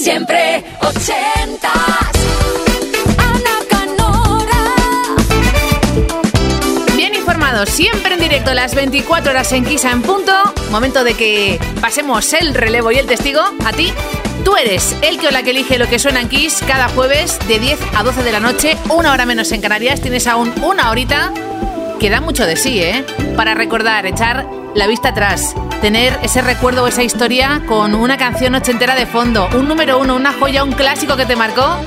Siempre ochentas. Ana Canora. Bien informados, siempre en directo, las 24 horas en Kisa en punto. Momento de que pasemos el relevo y el testigo a ti. Tú eres el que o la que elige lo que suena en Kiss cada jueves de 10 a 12 de la noche, una hora menos en Canarias. Tienes aún una horita que da mucho de sí, ¿eh? Para recordar, echar la vista atrás, tener ese recuerdo o esa historia con una canción ochentera de fondo, un número uno, una joya, un clásico que te marcó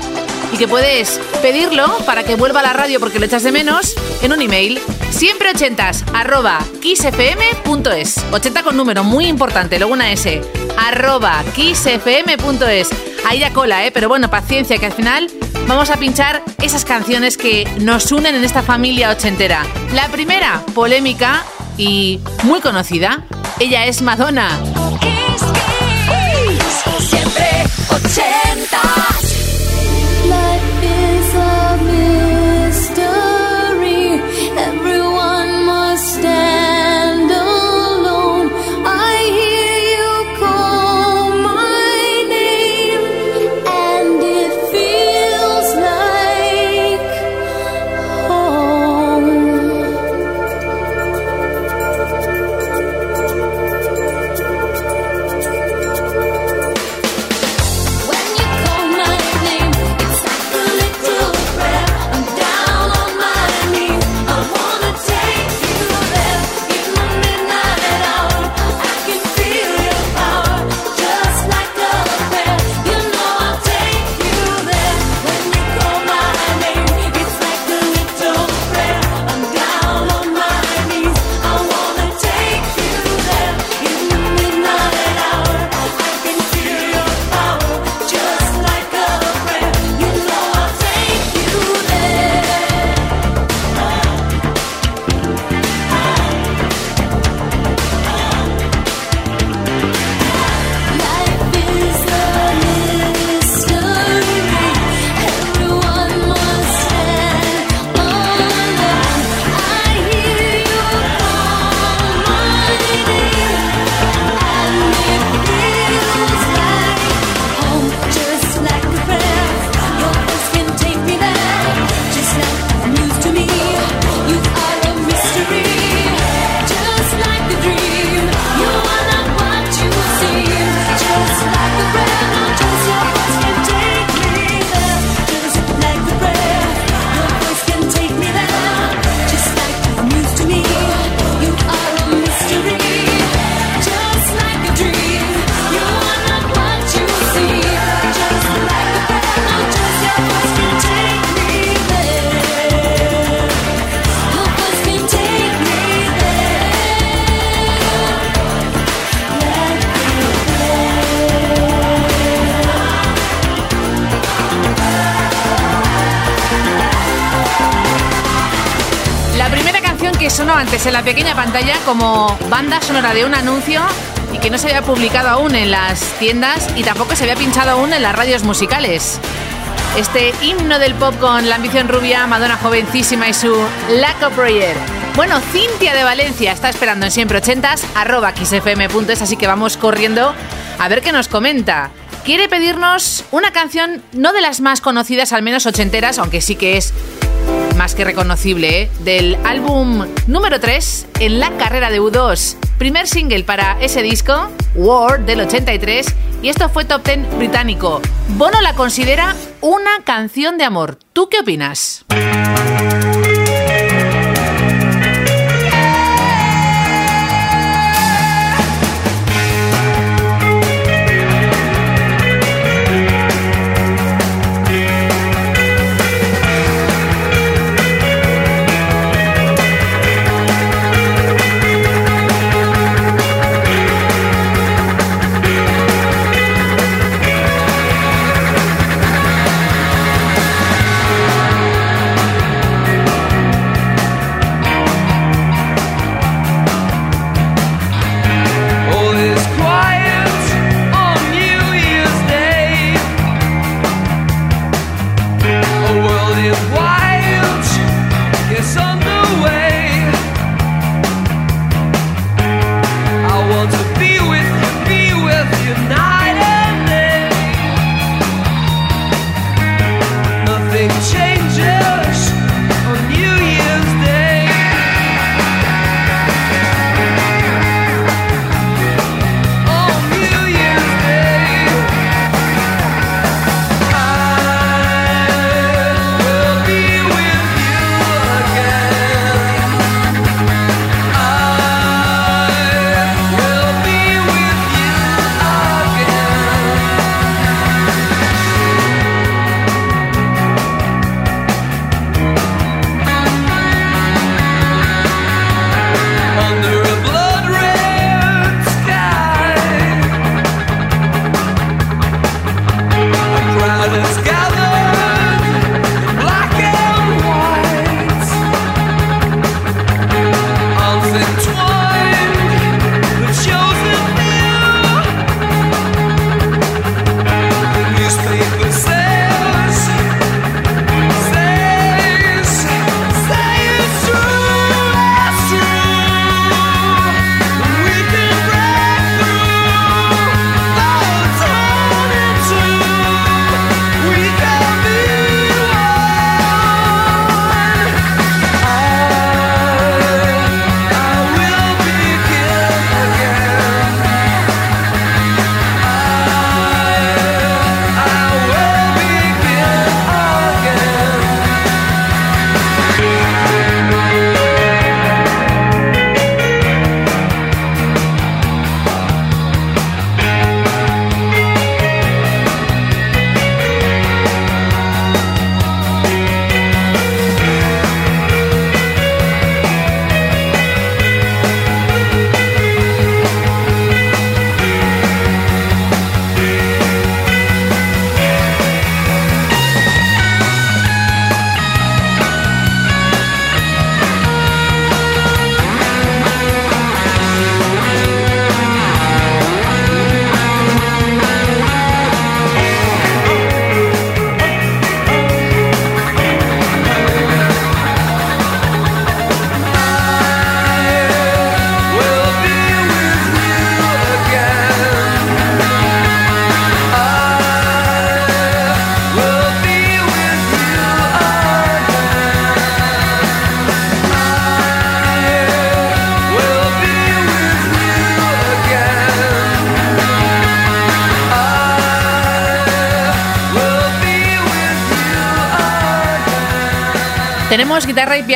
y que puedes pedirlo para que vuelva a la radio porque lo echas de menos en un email siempre ochentas arroba kissfm.es 80 con número muy importante luego una s arroba kissfm.es ahí ya cola eh pero bueno paciencia que al final vamos a pinchar esas canciones que nos unen en esta familia ochentera. La primera polémica y muy conocida. Ella es Madonna. Como banda sonora de un anuncio y que no se había publicado aún en las tiendas y tampoco se había pinchado aún en las radios musicales. Este himno del pop con la ambición rubia, Madonna jovencísima y su Lack of Prayer. Bueno, Cintia de Valencia está esperando en siempre ochentas, arroba xfm.es, así que vamos corriendo a ver qué nos comenta. Quiere pedirnos una canción no de las más conocidas, al menos ochenteras, aunque sí que es más que reconocible, ¿eh? del álbum número 3 en la carrera de U2. Primer single para ese disco, War del 83, y esto fue top 10 británico. Bono la considera una canción de amor. ¿Tú qué opinas?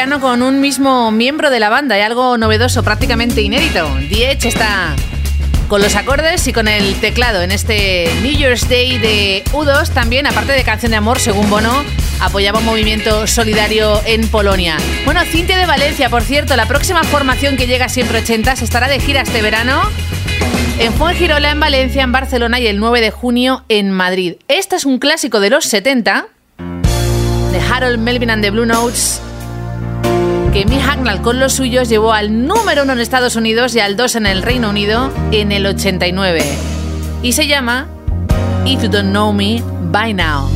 Con un mismo miembro de la banda y algo novedoso, prácticamente inédito. Edge está con los acordes y con el teclado en este New Year's Day de U2 también, aparte de Canción de Amor, según Bono, apoyaba un movimiento solidario en Polonia. Bueno, Cintia de Valencia, por cierto, la próxima formación que llega siempre 80 estará de gira este verano en Fuengirola, en Valencia, en Barcelona y el 9 de junio en Madrid. Este es un clásico de los 70 de Harold Melvin and the Blue Notes que Mick con los suyos llevó al número uno en Estados Unidos y al 2 en el Reino Unido en el 89. Y se llama If You Don't Know Me By Now.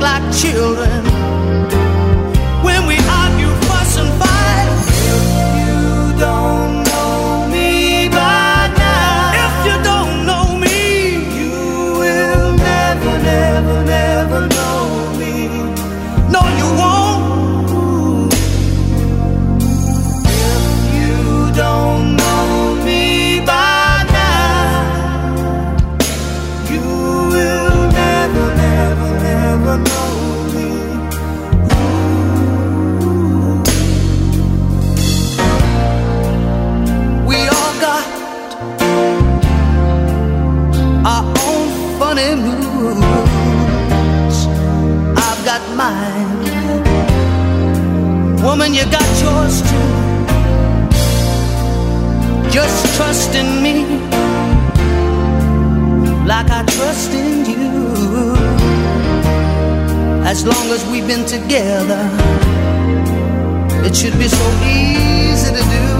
Like children Just trust in me like I trust in you. As long as we've been together, it should be so easy to do.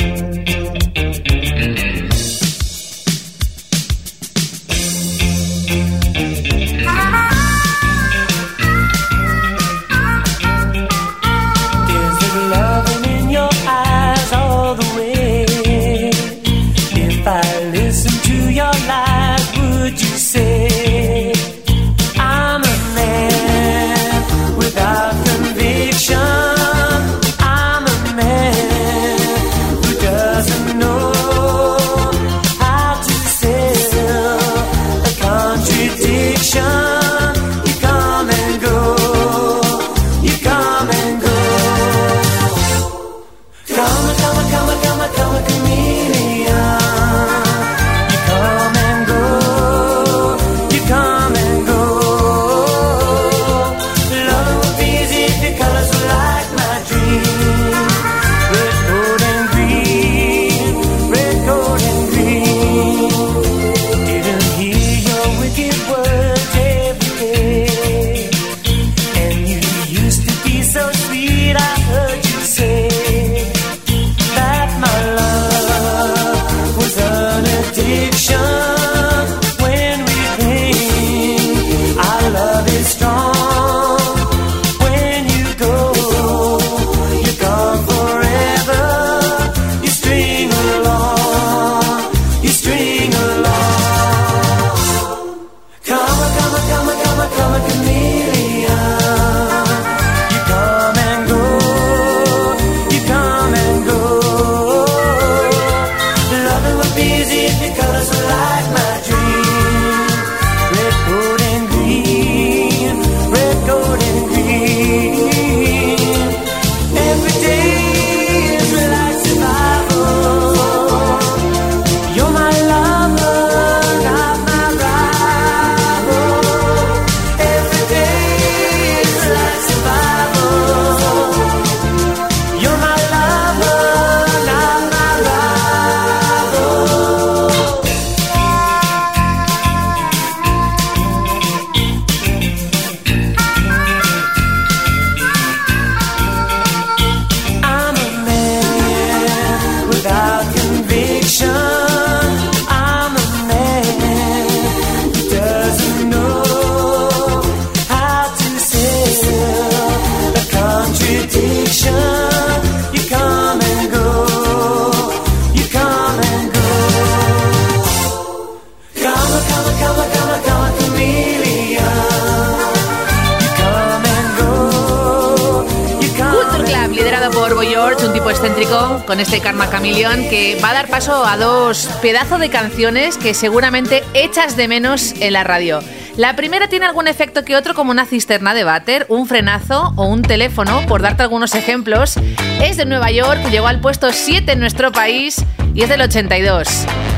Chameleon que va a dar paso a dos pedazos de canciones que seguramente echas de menos en la radio. La primera tiene algún efecto que otro como una cisterna de váter, un frenazo o un teléfono, por darte algunos ejemplos. Es de Nueva York, llegó al puesto 7 en nuestro país y es del 82.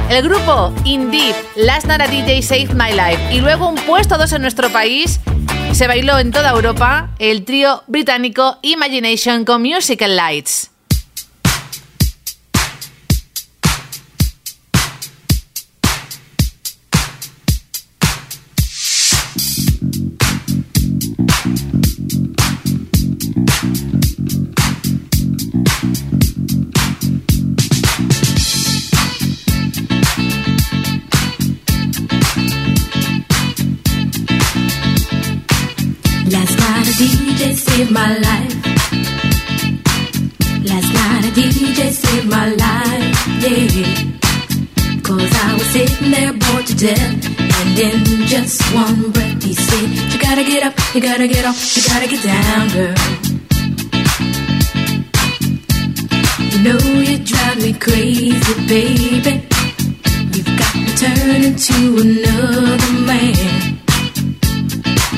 El grupo In Deep, Last Night DJ Saved My Life y luego un puesto 2 en nuestro país se bailó en toda Europa el trío británico Imagination con Musical Lights. My life. Last night a DJ saved my life, yeah. Cause I was sitting there bored to death. And in just one breath he said, You gotta get up, you gotta get off, you gotta get down, girl. You know you drive me crazy, baby. You've got to turn into another man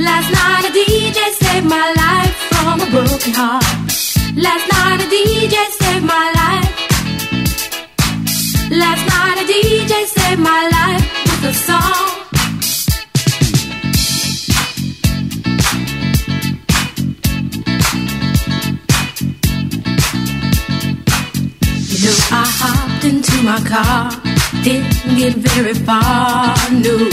Last night a DJ saved my life from a broken heart. Last night a DJ saved my life. Last night a DJ saved my life with a song. You know I hopped into my car, didn't get very far, no.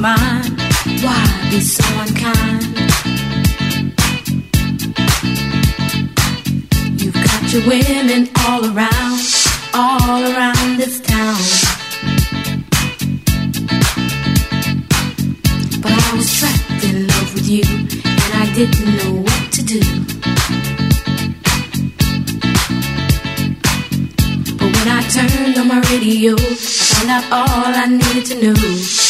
Mind, why be so unkind? You've got your women all around, all around this town. But I was trapped in love with you, and I didn't know what to do. But when I turned on my radio, I found out all I needed to know.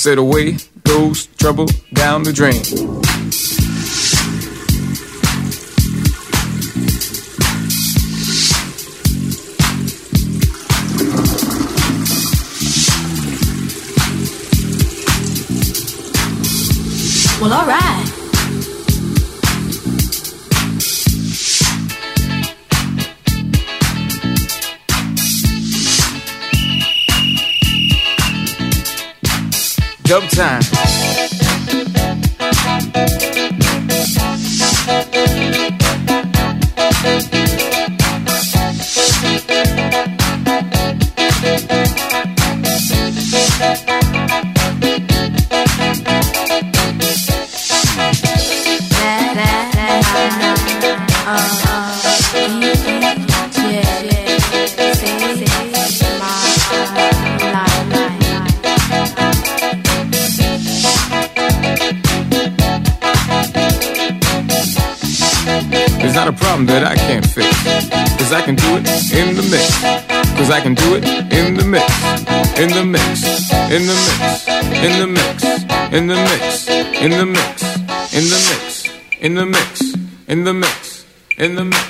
Said away goes trouble down the drain. Well, alright. Dub time. something that I can't fix. Cause I can do it in the mix. Cause I can do it in the mix. In the mix. In the mix. In the mix. In the mix. In the mix. In the mix. In the mix. In the mix. In the mix.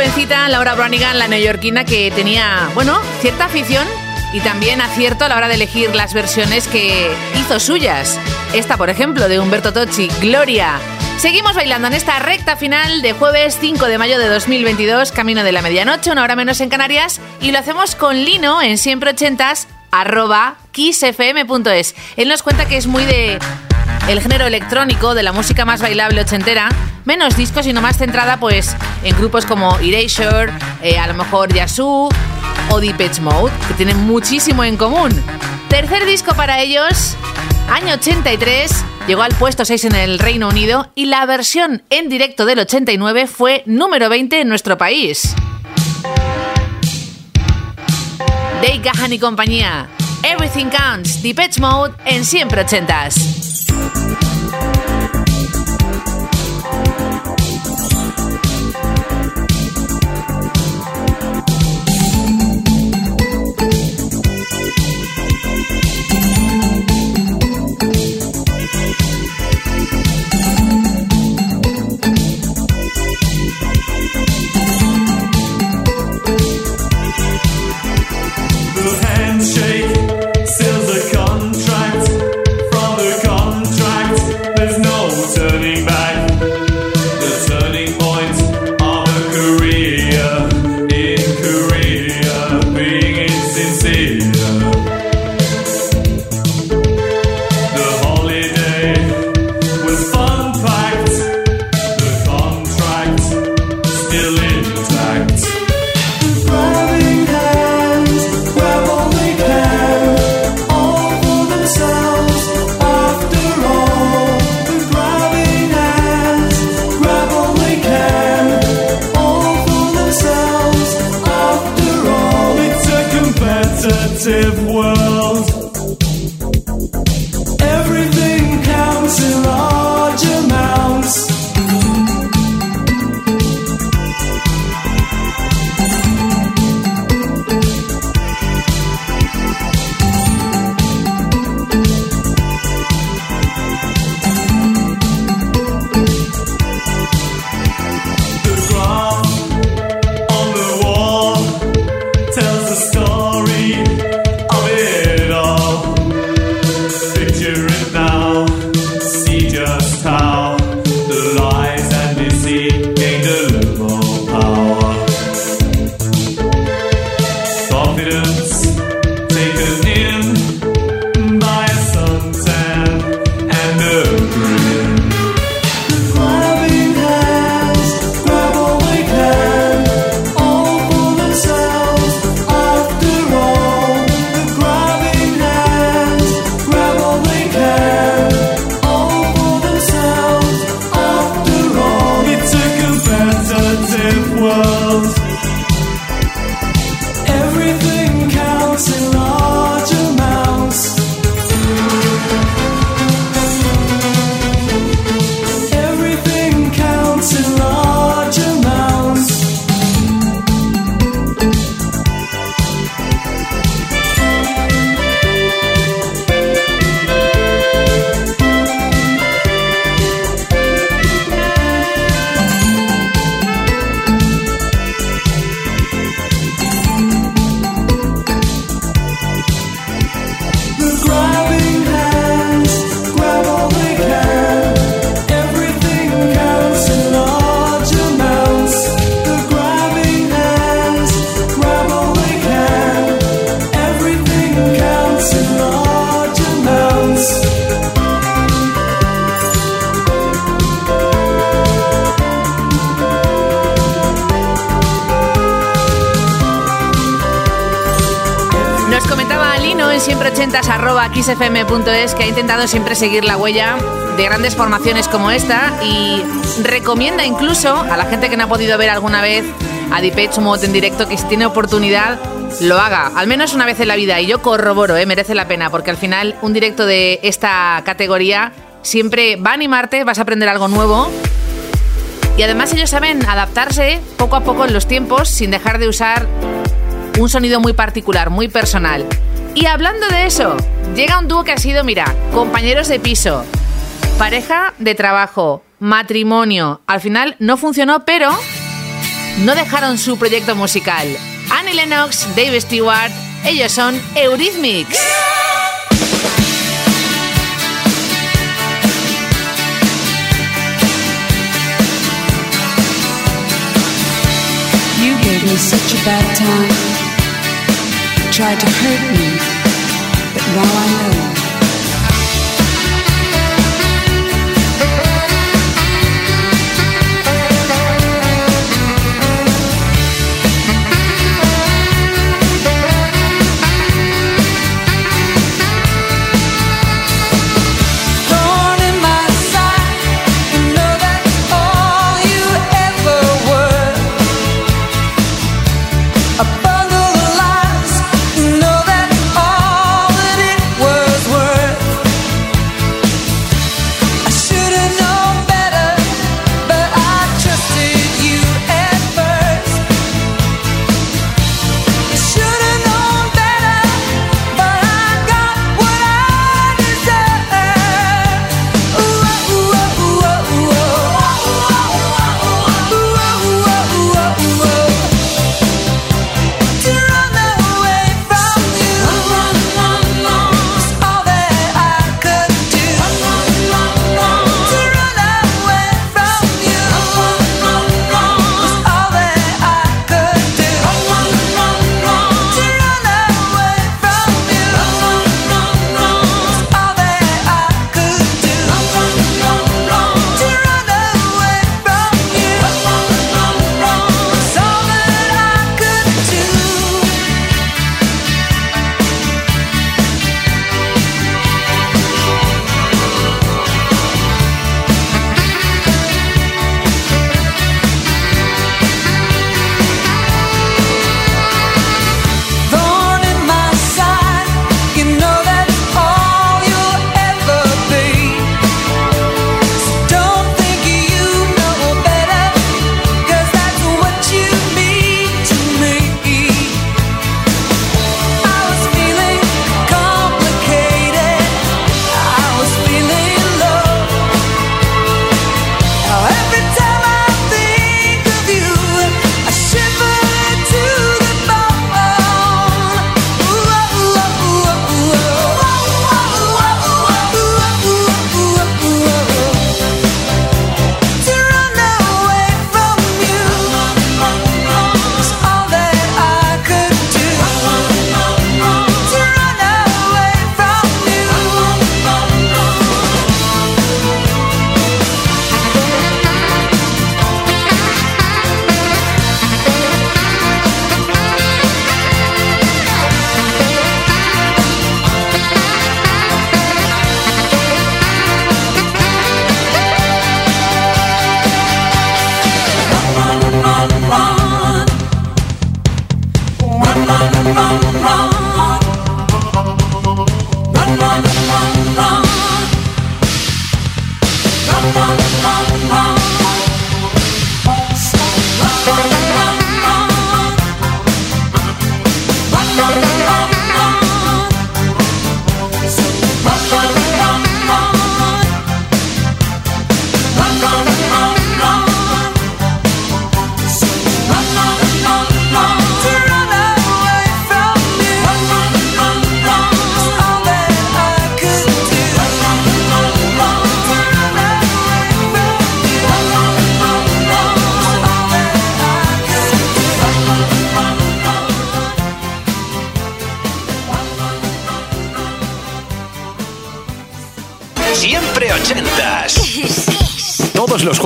Jovencita Laura Branigan, la neoyorquina, que tenía, bueno, cierta afición y también acierto a la hora de elegir las versiones que hizo suyas. Esta, por ejemplo, de Humberto Tocci, Gloria. Seguimos bailando en esta recta final de jueves 5 de mayo de 2022, camino de la medianoche, una hora menos en Canarias, y lo hacemos con Lino en siempre ochentas arroba kissfm.es. Él nos cuenta que es muy de el género electrónico, de la música más bailable ochentera, menos discos, sino más centrada pues en grupos como Erasure, eh, a lo mejor Yazoo o Depeche Mode, que tienen muchísimo en común. Tercer disco para ellos, año 83, llegó al puesto 6 en el Reino Unido y la versión en directo del 89 fue número 20 en nuestro país. Dave Gahan y compañía. Everything Counts, Depeche Mode en siempre ochentas. Thank you. Oh. Que ha intentado siempre seguir la huella de grandes formaciones como esta y recomienda incluso a la gente que no ha podido ver alguna vez a Depeche Mode en directo que si tiene oportunidad lo haga, al menos una vez en la vida y yo corroboro, ¿eh? merece la pena porque al final un directo de esta categoría siempre va a animarte, vas a aprender algo nuevo y además ellos saben adaptarse poco a poco en los tiempos sin dejar de usar un sonido muy particular, muy personal. Y hablando de eso, llega un dúo que ha sido, mira, compañeros de piso, pareja de trabajo, matrimonio. Al final no funcionó, pero no dejaron su proyecto musical. Annie Lennox, Dave Stewart, ellos son Eurythmics. Me now I know.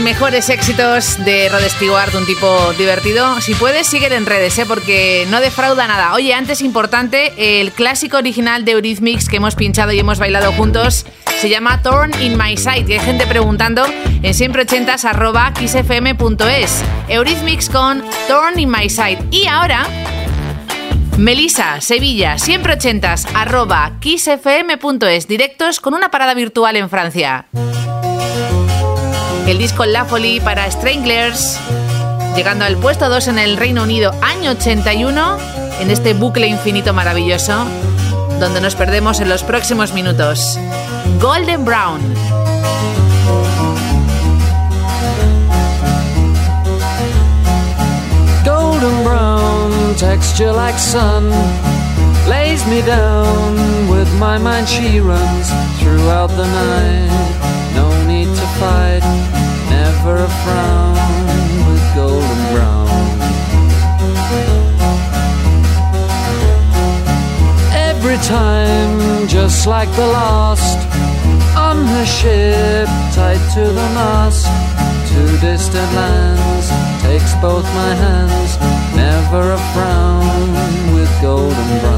Mejores éxitos de Rod Stewart, un tipo divertido. Si puedes, sigue en redes, ¿eh? porque no defrauda nada. Oye, antes importante, el clásico original de Eurythmics que hemos pinchado y hemos bailado juntos se llama Torn in My Sight. Y hay gente preguntando en siempre80s arroba kissfm.es. Eurythmics con Torn in My Sight. Y ahora... Melisa, Sevilla, siempre ochentas, arroba kissfm.es, directos con una parada virtual en Francia. El disco La para Stranglers, llegando al puesto 2 en el Reino Unido, año 81, en este bucle infinito maravilloso, donde nos perdemos en los próximos minutos. Golden Brown. golden brown texture like sun lays me down with my mind she runs throughout the night fight never a frown with golden brown. Every time just like the last on her ship tied to the mast to distant lands takes both my hands never a frown with golden brown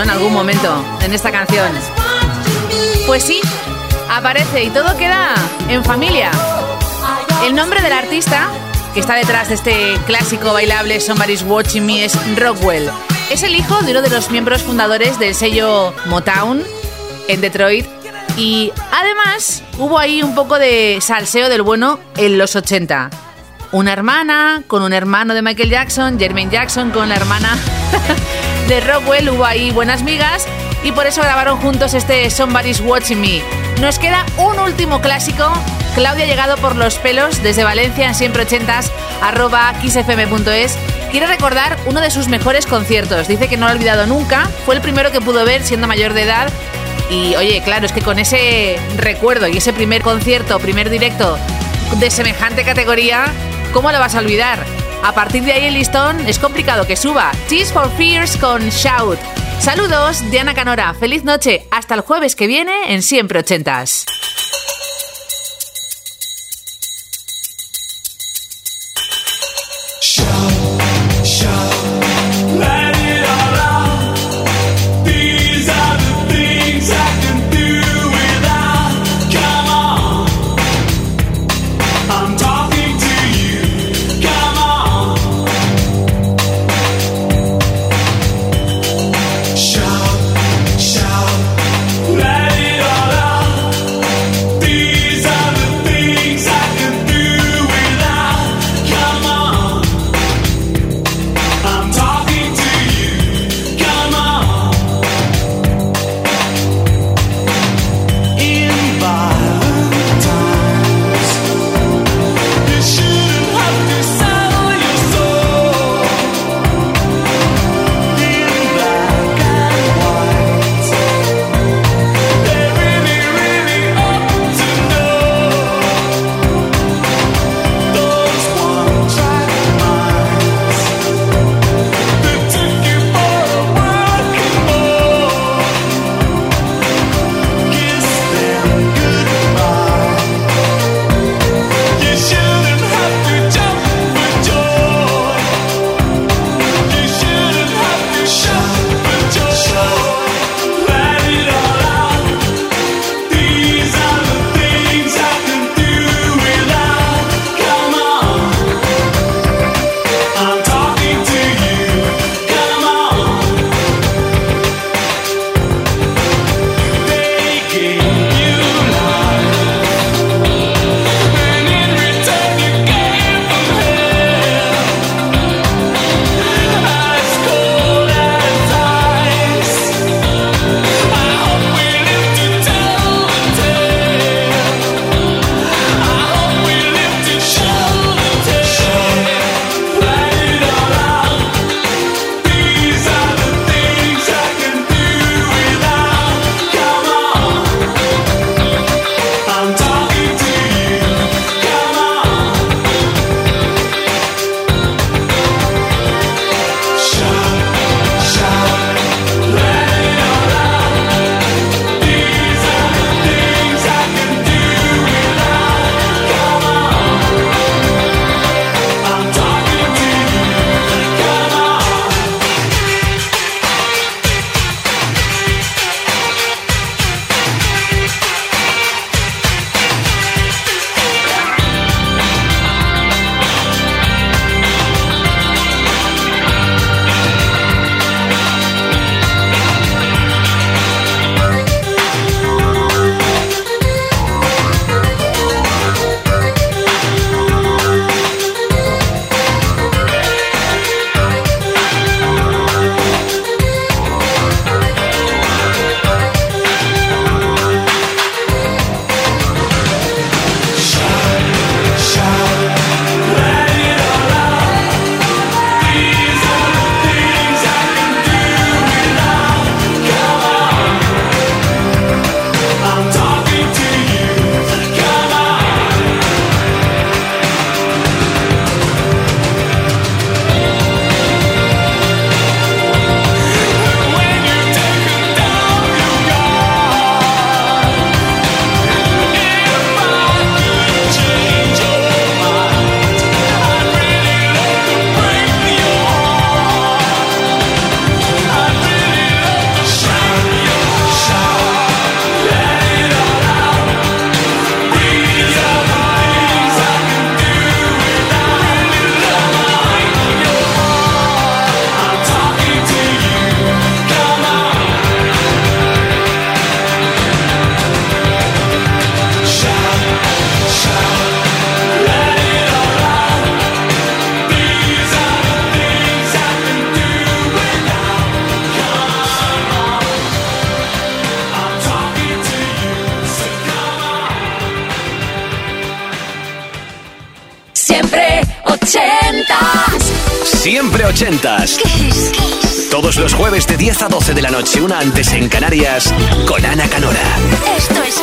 ¿No? En algún momento, en esta canción. Pues sí, aparece y todo queda en familia. El nombre del artista que está detrás de este clásico bailable Somebody's Watching Me es Rockwell. Es el hijo de uno de los miembros fundadores del sello Motown en Detroit y además hubo ahí un poco de salseo del bueno en los 80. Una hermana con un hermano de Michael Jackson, Jermaine Jackson con la hermana de Rockwell, hubo ahí buenas migas y por eso grabaron juntos este Somebody's Watching Me. Nos queda un último clásico. Claudia ha llegado por los pelos desde Valencia en siempre ochentas arroba kissfm.es. Quiere recordar uno de sus mejores conciertos. Dice que no lo ha olvidado nunca. Fue el primero que pudo ver siendo mayor de edad. Y oye, claro, es que con ese recuerdo y ese primer concierto, primer directo de semejante categoría, ¿cómo lo vas a olvidar? A partir de ahí el listón es complicado que suba. Tears for Fears con Shout. Saludos, Diana Canora. Feliz noche. Hasta el jueves que viene en Siempre Ochentas. 10 a 12 de la noche, una antes en Canarias, con Ana Canora. Esto es